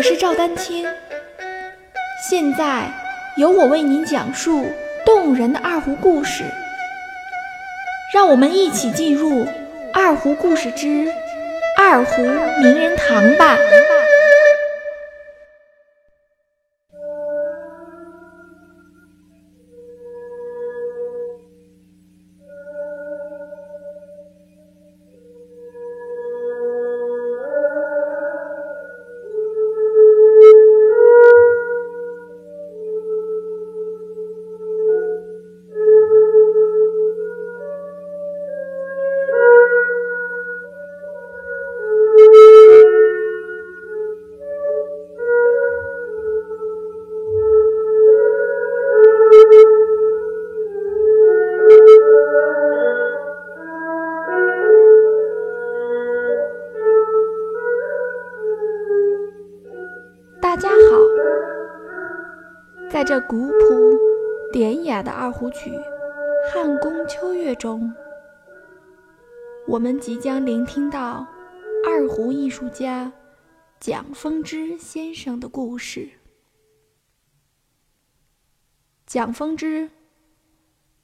我是赵丹青，现在由我为您讲述动人的二胡故事。让我们一起进入《二胡故事之二胡名人堂》吧。在这古朴典雅的二胡曲《汉宫秋月》中，我们即将聆听到二胡艺术家蒋风之先生的故事。蒋风之，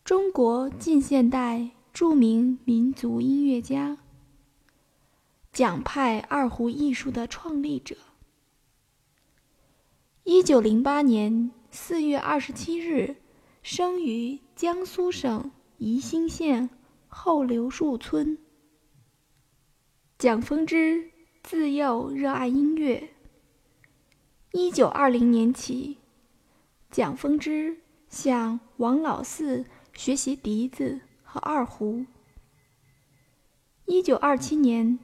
中国近现代著名民族音乐家，蒋派二胡艺术的创立者。一九零八年四月二十七日，生于江苏省宜兴县后刘树村。蒋风之自幼热爱音乐。一九二零年起，蒋风之向王老四学习笛子和二胡。一九二七年，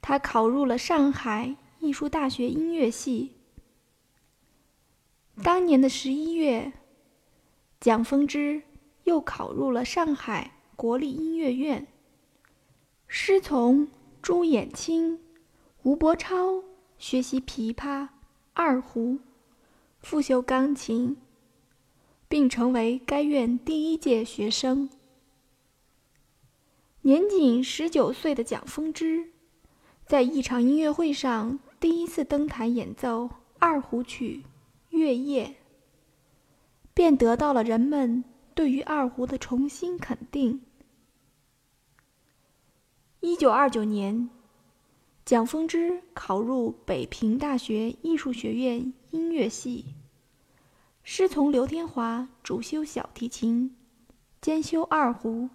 他考入了上海艺术大学音乐系。当年的十一月，蒋风之又考入了上海国立音乐院，师从朱衍清、吴伯超学习琵琶、二胡，复修钢琴，并成为该院第一届学生。年仅十九岁的蒋风之，在一场音乐会上第一次登台演奏二胡曲。月夜，便得到了人们对于二胡的重新肯定。一九二九年，蒋风之考入北平大学艺术学院音乐系，师从刘天华主修小提琴，兼修二胡、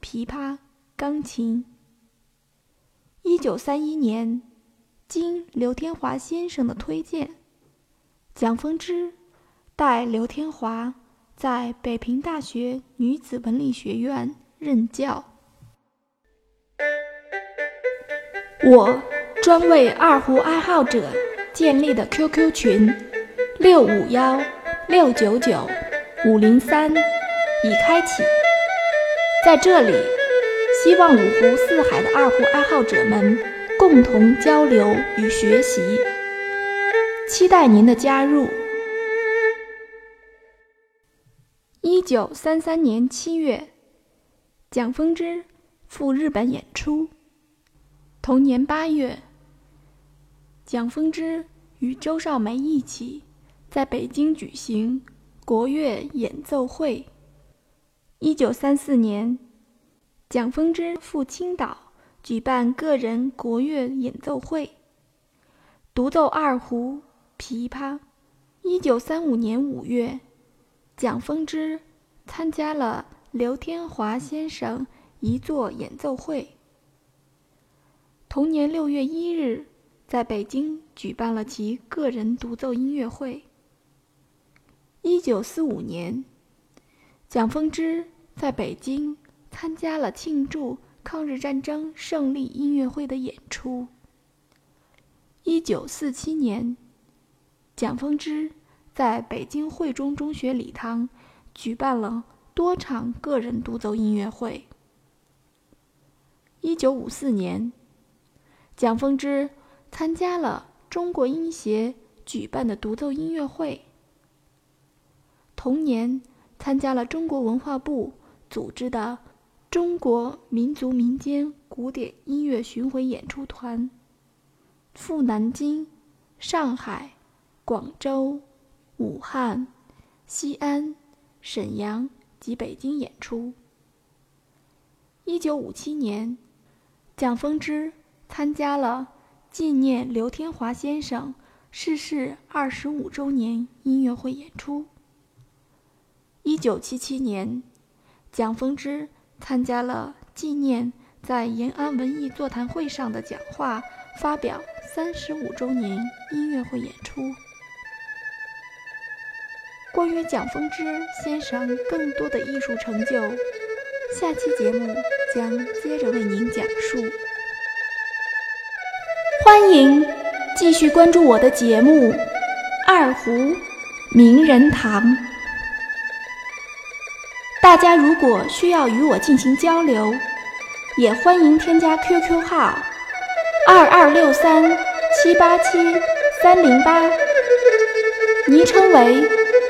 琵琶、钢琴。一九三一年，经刘天华先生的推荐。蒋风之代刘天华在北平大学女子文理学院任教。我专为二胡爱好者建立的 QQ 群六五幺六九九五零三已开启，在这里，希望五湖四海的二胡爱好者们共同交流与学习。期待您的加入。一九三三年七月，蒋风之赴日本演出。同年八月，蒋风之与周少梅一起在北京举行国乐演奏会。一九三四年，蒋风之赴青岛举办个人国乐演奏会，独奏二胡。琵琶。一九三五年五月，蒋风之参加了刘天华先生一座演奏会。同年六月一日，在北京举办了其个人独奏音乐会。一九四五年，蒋风之在北京参加了庆祝抗日战争胜利音乐会的演出。一九四七年。蒋风之在北京汇中中学礼堂举办了多场个人独奏音乐会。一九五四年，蒋风之参加了中国音协举办的独奏音乐会。同年，参加了中国文化部组织的中国民族民间古典音乐巡回演出团，赴南京。上海、广州、武汉、西安、沈阳及北京演出。一九五七年，蒋丰之参加了纪念刘天华先生逝世二十五周年音乐会演出。一九七七年，蒋丰之参加了纪念。在延安文艺座谈会上的讲话，发表三十五周年音乐会演出。关于蒋风之先生更多的艺术成就，下期节目将接着为您讲述。欢迎继续关注我的节目《二胡名人堂》。大家如果需要与我进行交流，也欢迎添加 QQ 号二二六三七八七三零八，昵称为